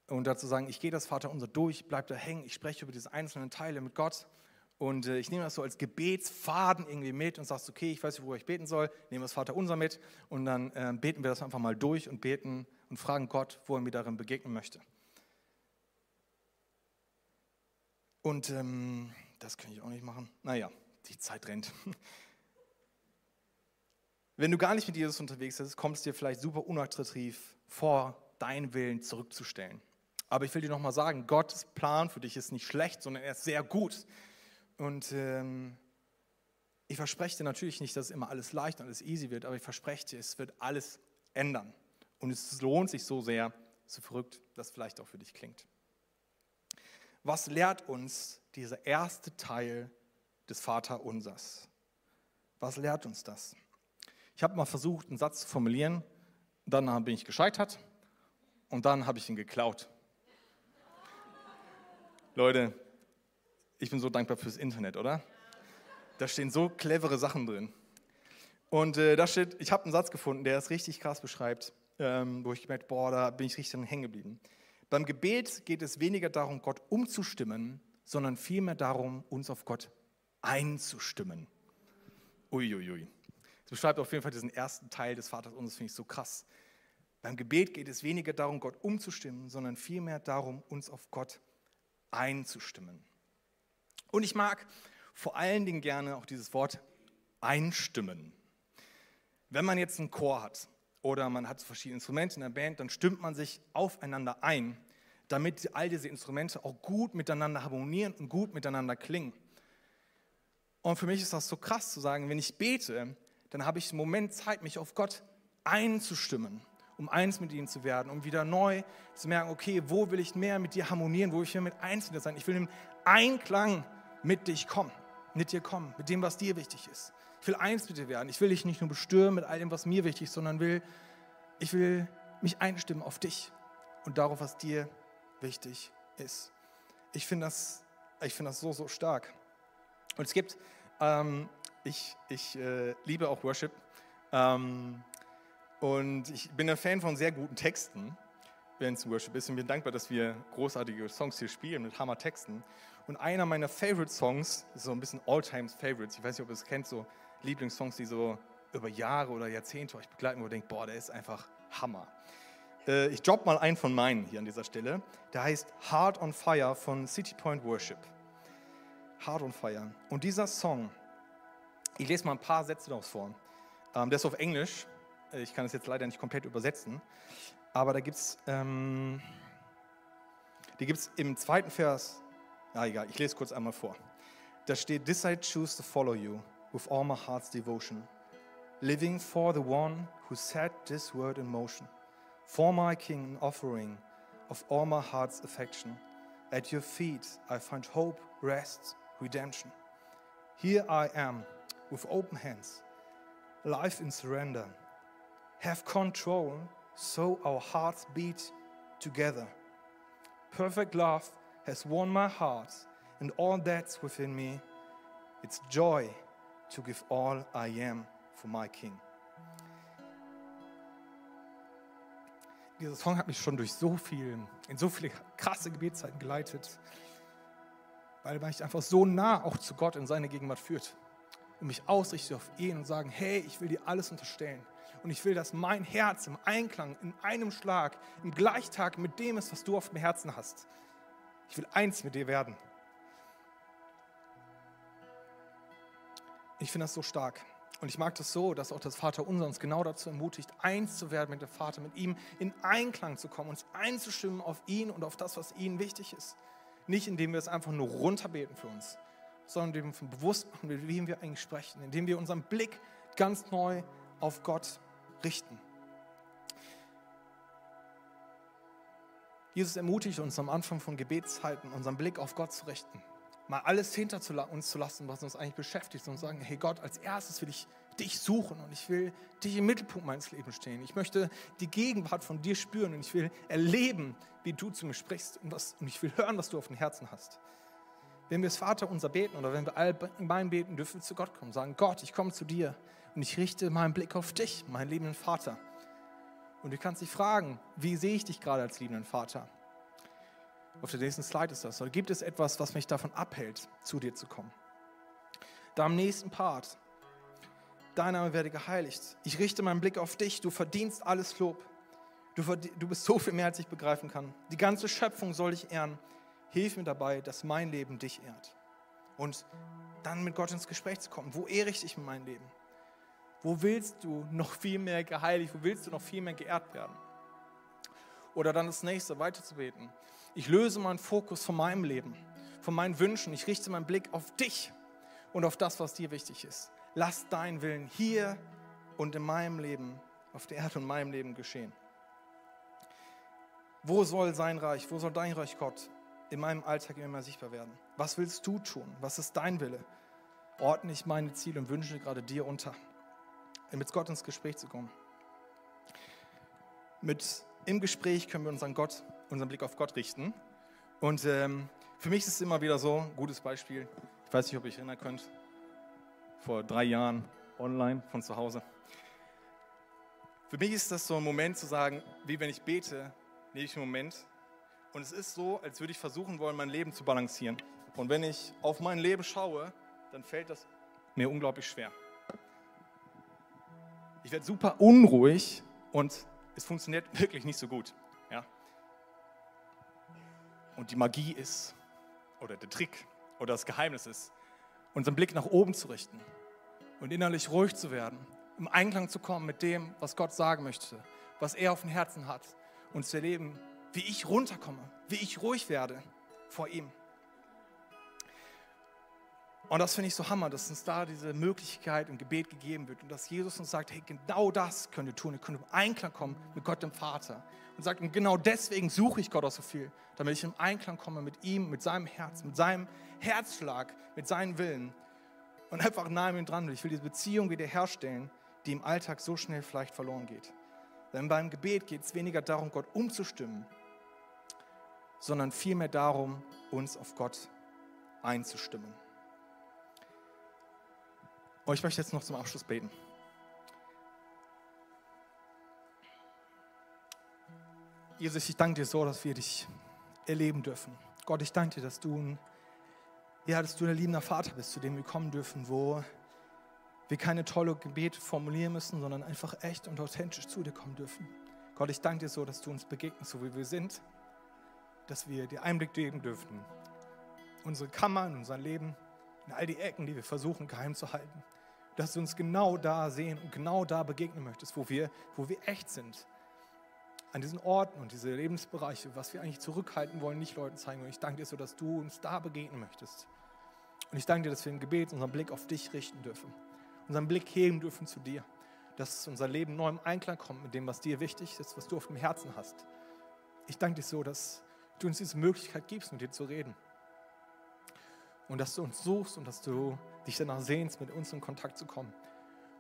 Und dazu sagen, ich gehe das Vater unser durch, bleib da hängen, ich spreche über diese einzelnen Teile mit Gott. Und äh, ich nehme das so als Gebetsfaden irgendwie mit und sagst, okay, ich weiß nicht, wo ich beten soll, nehme das Vater unser mit und dann äh, beten wir das einfach mal durch und beten und fragen Gott, wo er mir darin begegnen möchte. Und ähm, das kann ich auch nicht machen. Naja, die Zeit rennt. Wenn du gar nicht mit Jesus unterwegs bist, kommt es dir vielleicht super unattraktiv vor, deinen Willen zurückzustellen. Aber ich will dir nochmal sagen, Gottes Plan für dich ist nicht schlecht, sondern er ist sehr gut. Und ähm, ich verspreche dir natürlich nicht, dass immer alles leicht und alles easy wird, aber ich verspreche dir, es wird alles ändern. Und es lohnt sich so sehr, so verrückt das vielleicht auch für dich klingt. Was lehrt uns dieser erste Teil des Vaterunsers? Was lehrt uns das? Ich habe mal versucht, einen Satz zu formulieren, dann bin ich gescheitert und dann habe ich ihn geklaut. Leute, ich bin so dankbar fürs Internet, oder? Da stehen so clevere Sachen drin. Und äh, da steht, ich habe einen Satz gefunden, der es richtig krass beschreibt, ähm, wo ich gemerkt, boah, da bin ich richtig hängen geblieben. Beim Gebet geht es weniger darum, Gott umzustimmen, sondern vielmehr darum, uns auf Gott einzustimmen. Uiuiui. Das beschreibt auf jeden Fall diesen ersten Teil des Vaters das finde ich so krass. Beim Gebet geht es weniger darum, Gott umzustimmen, sondern vielmehr darum, uns auf Gott einzustimmen. Und ich mag vor allen Dingen gerne auch dieses Wort einstimmen. Wenn man jetzt einen Chor hat oder man hat verschiedene Instrumente in der Band, dann stimmt man sich aufeinander ein, damit all diese Instrumente auch gut miteinander harmonieren und gut miteinander klingen. Und für mich ist das so krass zu sagen, wenn ich bete, dann habe ich einen Moment Zeit, mich auf Gott einzustimmen, um eins mit ihm zu werden, um wieder neu zu merken, okay, wo will ich mehr mit dir harmonieren, wo will ich mehr mit eins sein. Ich will im Einklang mit dich kommen, mit dir kommen, mit dem, was dir wichtig ist. Ich will eins mit dir werden. Ich will dich nicht nur bestören mit all dem, was mir wichtig ist, sondern will, ich will mich einstimmen auf dich und darauf, was dir wichtig ist. Ich finde das, find das so, so stark. Und es gibt, ähm, ich, ich äh, liebe auch Worship ähm, und ich bin ein Fan von sehr guten Texten, wenn es Worship ist. Und bin dankbar, dass wir großartige Songs hier spielen mit Hammer-Texten. Und einer meiner Favorite-Songs, so ein bisschen All-Times-Favorites, ich weiß nicht, ob ihr es kennt, so Lieblingssongs, die so über Jahre oder Jahrzehnte euch begleiten, wo ihr denkt, boah, der ist einfach Hammer. Äh, ich droppe mal einen von meinen hier an dieser Stelle. Der heißt Heart on Fire von City Point Worship. Heart on Fire. Und dieser Song, ich lese mal ein paar Sätze daraus vor. Ähm, der ist auf Englisch. Ich kann es jetzt leider nicht komplett übersetzen. Aber da gibt es, ähm, die gibt es im zweiten Vers. Na egal, ich lese kurz einmal vor. Da steht: This I choose to follow you with all my heart's devotion, living for the one who set this word in motion. For my King, an offering of all my heart's affection. At your feet I find hope, rest, redemption. Here I am with open hands, life in surrender. Have control so our hearts beat together. Perfect love has won my heart and all that's within me. It's joy to give all I am for my King. Dieser Song hat mich schon durch so viel, in so viele krasse Gebetszeiten geleitet, weil mich einfach so nah auch zu Gott in seine Gegenwart führt und mich ausrichte auf ihn und sagen, hey, ich will dir alles unterstellen. Und ich will, dass mein Herz im Einklang, in einem Schlag, im Gleichtag mit dem ist, was du auf dem Herzen hast. Ich will eins mit dir werden. Ich finde das so stark. Und ich mag das so, dass auch das Vater unser uns genau dazu ermutigt, eins zu werden mit dem Vater, mit ihm in Einklang zu kommen, uns einzustimmen auf ihn und auf das, was ihm wichtig ist. Nicht indem wir es einfach nur runterbeten für uns, sondern indem wir bewusst machen, mit wem wir eigentlich sprechen, indem wir unseren Blick ganz neu auf Gott richten. Jesus ermutigt uns am Anfang von Gebetszeiten, unseren Blick auf Gott zu richten. Mal alles hinter uns zu lassen, was uns eigentlich beschäftigt und sagen, hey Gott, als erstes will ich dich suchen und ich will dich im Mittelpunkt meines Lebens stehen. Ich möchte die Gegenwart von dir spüren und ich will erleben, wie du zu mir sprichst und, was, und ich will hören, was du auf dem Herzen hast. Wenn wir das Vater unser beten oder wenn wir allgemein beten, dürfen wir zu Gott kommen, sagen, Gott, ich komme zu dir Und ich richte meinen Blick auf dich, meinen liebenden Vater. Und du kannst dich fragen, wie sehe ich dich gerade als liebenden Vater? Auf der nächsten Slide ist das. Oder gibt es etwas, was mich davon abhält, zu dir zu kommen? Da am nächsten Part. Dein Name werde geheiligt. Ich richte meinen Blick auf dich. Du verdienst alles Lob. Du, du bist so viel mehr, als ich begreifen kann. Die ganze Schöpfung soll dich ehren. Hilf mir dabei, dass mein Leben dich ehrt. Und dann mit Gott ins Gespräch zu kommen. Wo ehre ich dich in meinem Leben? Wo willst du noch viel mehr geheiligt? Wo willst du noch viel mehr geehrt werden? Oder dann das nächste, weiterzubeten. Ich löse meinen Fokus von meinem Leben, von meinen Wünschen. Ich richte meinen Blick auf dich und auf das, was dir wichtig ist. Lass dein Willen hier und in meinem Leben, auf der Erde und meinem Leben geschehen. Wo soll sein Reich, wo soll dein Reich Gott in meinem Alltag immer sichtbar werden? Was willst du tun? Was ist dein Wille? Ordne ich meine Ziele und Wünsche gerade dir unter, mit Gott ins Gespräch zu kommen. Mit im Gespräch können wir unseren Gott, unseren Blick auf Gott richten. Und ähm, für mich ist es immer wieder so, ein gutes Beispiel. Ich weiß nicht, ob ihr euch erinnern könnt. Vor drei Jahren online von zu Hause. Für mich ist das so ein Moment zu sagen, wie wenn ich bete, nehme ich einen Moment und es ist so, als würde ich versuchen wollen, mein Leben zu balancieren. Und wenn ich auf mein Leben schaue, dann fällt das mir unglaublich schwer. Ich werde super unruhig und es funktioniert wirklich nicht so gut. Ja? Und die Magie ist, oder der Trick, oder das Geheimnis ist, unseren Blick nach oben zu richten und innerlich ruhig zu werden, im Einklang zu kommen mit dem, was Gott sagen möchte, was er auf dem Herzen hat und zu erleben, wie ich runterkomme, wie ich ruhig werde vor ihm. Und das finde ich so hammer, dass uns da diese Möglichkeit im Gebet gegeben wird und dass Jesus uns sagt, hey, genau das könnt ihr tun. Ihr könnt im Einklang kommen mit Gott dem Vater. Und sagt, und genau deswegen suche ich Gott auch so viel, damit ich im Einklang komme mit ihm, mit seinem Herz, mit seinem Herzschlag, mit seinem Willen. Und einfach nahe ihm dran will. Ich will diese Beziehung wiederherstellen, die im Alltag so schnell vielleicht verloren geht. Denn beim Gebet geht es weniger darum, Gott umzustimmen, sondern vielmehr darum, uns auf Gott einzustimmen. Und ich möchte jetzt noch zum Abschluss beten. Jesus, ich danke dir so, dass wir dich erleben dürfen. Gott, ich danke dir, dass du ein, ja, dass du ein liebender Vater bist, zu dem wir kommen dürfen, wo wir keine tolle Gebete formulieren müssen, sondern einfach echt und authentisch zu dir kommen dürfen. Gott, ich danke dir so, dass du uns begegnest, so wie wir sind, dass wir dir Einblick geben dürfen. Unsere Kammer in unser Leben, in all die Ecken, die wir versuchen geheim zu halten. Dass du uns genau da sehen und genau da begegnen möchtest, wo wir, wo wir echt sind. An diesen Orten und diese Lebensbereiche, was wir eigentlich zurückhalten wollen, nicht Leuten zeigen. Und ich danke dir so, dass du uns da begegnen möchtest. Und ich danke dir, dass wir im Gebet unseren Blick auf dich richten dürfen unseren Blick heben dürfen zu dir, dass unser Leben neu im Einklang kommt mit dem, was dir wichtig ist, was du auf dem Herzen hast. Ich danke dir so, dass du uns diese Möglichkeit gibst, mit dir zu reden. Und dass du uns suchst und dass du dich danach sehnst, mit uns in Kontakt zu kommen.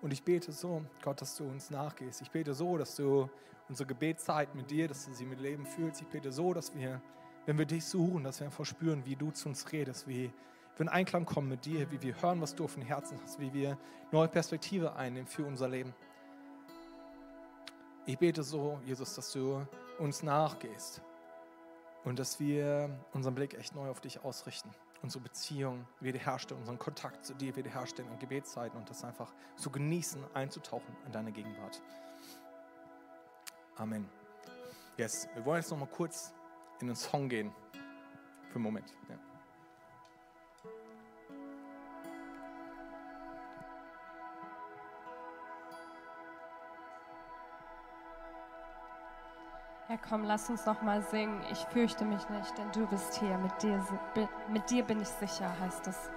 Und ich bete so, Gott, dass du uns nachgehst. Ich bete so, dass du unsere Gebetszeit mit dir, dass du sie mit Leben fühlst. Ich bete so, dass wir, wenn wir dich suchen, dass wir einfach spüren, wie du zu uns redest, wie, wir in Einklang kommen mit dir, wie wir hören, was du auf dem Herzen hast, wie wir neue Perspektive einnehmen für unser Leben. Ich bete so, Jesus, dass du uns nachgehst und dass wir unseren Blick echt neu auf dich ausrichten, unsere Beziehung wiederherstellen, unseren Kontakt zu dir wiederherstellen in Gebetszeiten und das einfach zu genießen, einzutauchen in deine Gegenwart. Amen. Yes, wir wollen jetzt noch mal kurz in den Song gehen. Für einen Moment. Ja. Ja, komm, lass uns noch mal singen. Ich fürchte mich nicht, denn du bist hier. Mit dir, mit dir bin ich sicher, heißt es.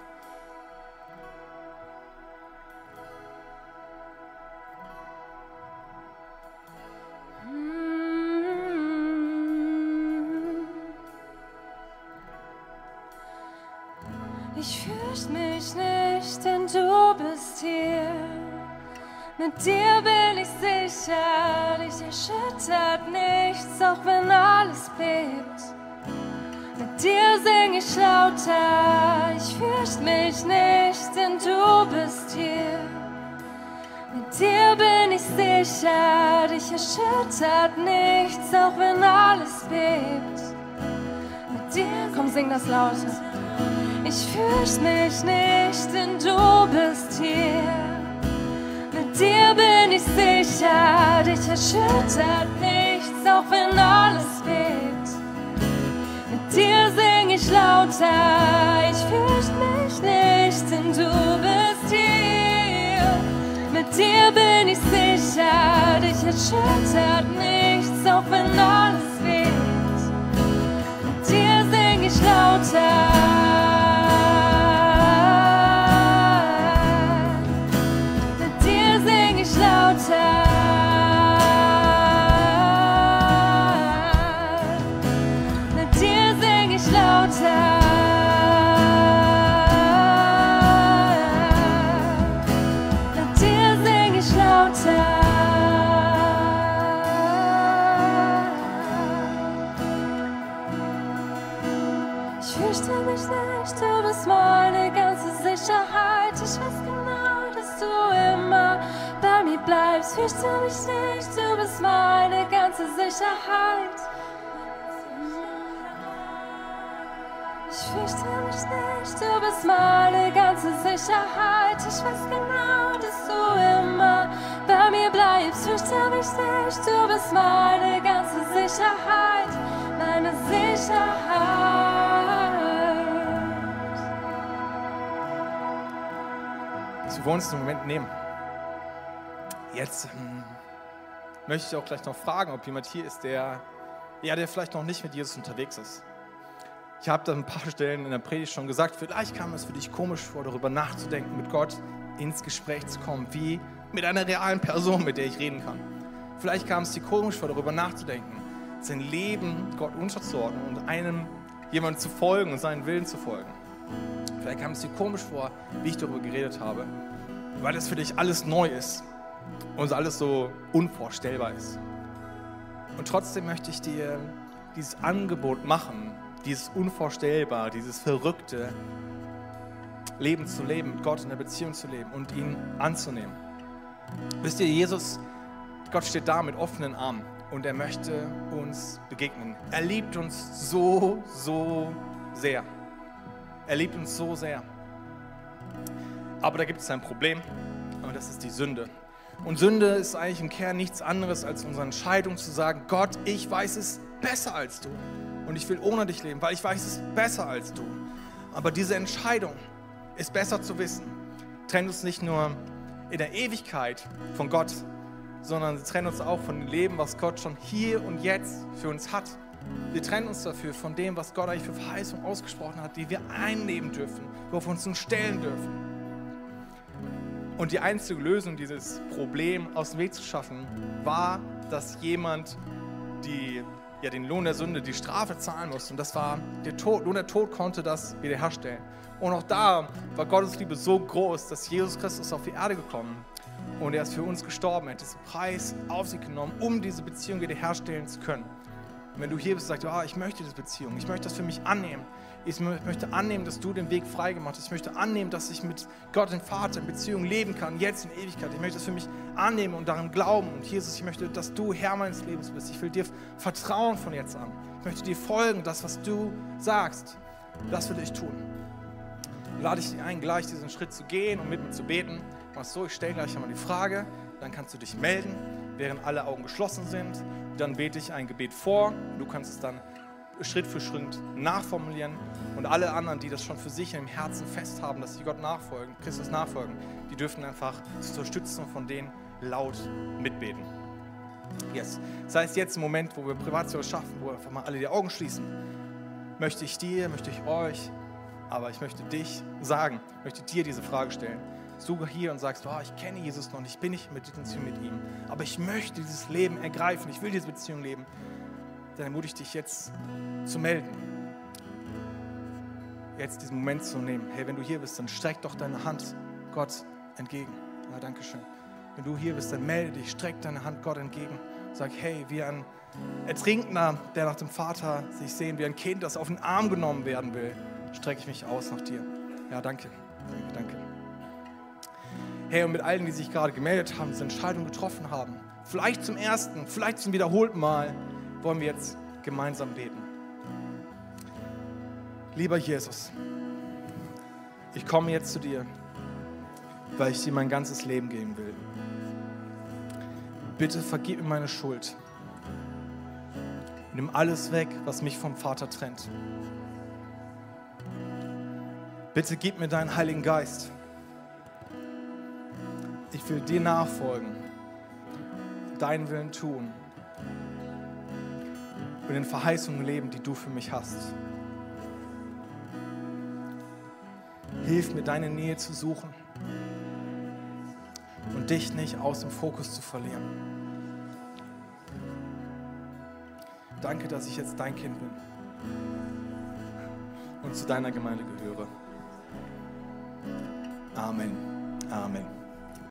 Sing ich fürchte mich nicht, denn du bist hier. Mit dir bin ich sicher, dich erschüttert nichts, auch wenn alles bebt. Mit dir, komm, sing das lauter. Ich fürchte mich nicht, denn du bist hier. Mit dir bin ich sicher, dich erschüttert nichts, auch wenn alles bebt. Mit dir sing ich lauter, ich fürchte mich nicht, denn du bist hier. Mit dir bin ich sicher, dich erschüttert nichts, auch wenn alles weht. Mit dir sing ich lauter. Bleibst. Fürchte mich nicht, du bist meine ganze Sicherheit. Ich fürchte mich nicht, du bist meine ganze Sicherheit. Ich weiß genau, dass du immer bei mir bleibst. Fürchte mich nicht, du bist meine ganze Sicherheit, meine Sicherheit. Wir wollen uns einen Moment nehmen. Jetzt ähm, möchte ich auch gleich noch fragen, ob jemand hier ist, der, ja, der vielleicht noch nicht mit Jesus unterwegs ist. Ich habe da ein paar Stellen in der Predigt schon gesagt, vielleicht kam es für dich komisch vor, darüber nachzudenken, mit Gott ins Gespräch zu kommen, wie mit einer realen Person, mit der ich reden kann. Vielleicht kam es dir komisch vor, darüber nachzudenken, sein Leben Gott unterzuordnen und einem jemandem zu folgen und seinen Willen zu folgen. Vielleicht kam es dir komisch vor, wie ich darüber geredet habe, weil das für dich alles neu ist und alles so unvorstellbar ist. Und trotzdem möchte ich dir dieses Angebot machen, dieses Unvorstellbar, dieses Verrückte, Leben zu leben, mit Gott in der Beziehung zu leben und ihn anzunehmen. Wisst ihr, Jesus, Gott steht da mit offenen Armen und er möchte uns begegnen. Er liebt uns so, so sehr. Er liebt uns so sehr. Aber da gibt es ein Problem und das ist die Sünde. Und Sünde ist eigentlich im Kern nichts anderes als unsere Entscheidung zu sagen, Gott, ich weiß es besser als du. Und ich will ohne dich leben, weil ich weiß es besser als du. Aber diese Entscheidung ist besser zu wissen. Trennt uns nicht nur in der Ewigkeit von Gott, sondern sie trennen uns auch von dem Leben, was Gott schon hier und jetzt für uns hat. Wir trennen uns dafür von dem, was Gott eigentlich für Verheißung ausgesprochen hat, die wir einnehmen dürfen, worauf wir uns nun stellen dürfen. Und die einzige Lösung, dieses Problem aus dem Weg zu schaffen, war, dass jemand die, ja, den Lohn der Sünde, die Strafe zahlen musste. Und das war der Tod. Nur der Tod konnte das wiederherstellen. Und auch da war Gottes Liebe so groß, dass Jesus Christus auf die Erde gekommen und er ist für uns gestorben. Er hat diesen Preis auf sich genommen, um diese Beziehung wiederherstellen zu können. Und wenn du hier bist und sagst, ah, ich möchte diese Beziehung, ich möchte das für mich annehmen, ich möchte annehmen, dass du den Weg freigemacht hast. Ich möchte annehmen, dass ich mit Gott, dem Vater, in Beziehung leben kann, jetzt in Ewigkeit. Ich möchte das für mich annehmen und daran glauben. Und Jesus, ich möchte, dass du Herr meines Lebens bist. Ich will dir vertrauen von jetzt an. Ich möchte dir folgen, das, was du sagst, das will ich tun. Lade ich dich ein, gleich diesen Schritt zu gehen und mit mir zu beten. Mach so, ich stelle gleich einmal die Frage, dann kannst du dich melden, während alle Augen geschlossen sind. Dann bete ich ein Gebet vor. Du kannst es dann Schritt für Schritt nachformulieren. Und alle anderen, die das schon für sich im Herzen festhaben, dass sie Gott nachfolgen, Christus nachfolgen, die dürfen einfach zur Stützung von denen laut mitbeten. Yes. Das heißt, jetzt im Moment, wo wir Privatservice schaffen, wo einfach mal alle die Augen schließen, möchte ich dir, möchte ich euch, aber ich möchte dich sagen, möchte dir diese Frage stellen. Du hier und sagst, oh, ich kenne Jesus noch nicht, ich bin nicht mit Beziehung mit ihm, aber ich möchte dieses Leben ergreifen, ich will diese Beziehung leben dann ermutige ich dich jetzt zu melden. Jetzt diesen Moment zu nehmen. Hey, wenn du hier bist, dann streck doch deine Hand Gott entgegen. Ja, danke schön. Wenn du hier bist, dann melde dich, streck deine Hand Gott entgegen. Sag, hey, wie ein Ertrinkender, der nach dem Vater sich sehen, wie ein Kind, das auf den Arm genommen werden will, strecke ich mich aus nach dir. Ja, danke. Danke, danke. Herr, und mit allen, die sich gerade gemeldet haben, diese Entscheidung getroffen haben, vielleicht zum ersten, vielleicht zum wiederholten Mal, wollen wir jetzt gemeinsam beten. Lieber Jesus, ich komme jetzt zu dir, weil ich dir mein ganzes Leben geben will. Bitte vergib mir meine Schuld. Nimm alles weg, was mich vom Vater trennt. Bitte gib mir deinen Heiligen Geist. Ich will dir nachfolgen, deinen Willen tun und den Verheißungen leben, die du für mich hast. Hilf mir, deine Nähe zu suchen und dich nicht aus dem Fokus zu verlieren. Danke, dass ich jetzt dein Kind bin und zu deiner Gemeinde gehöre. Amen. Amen.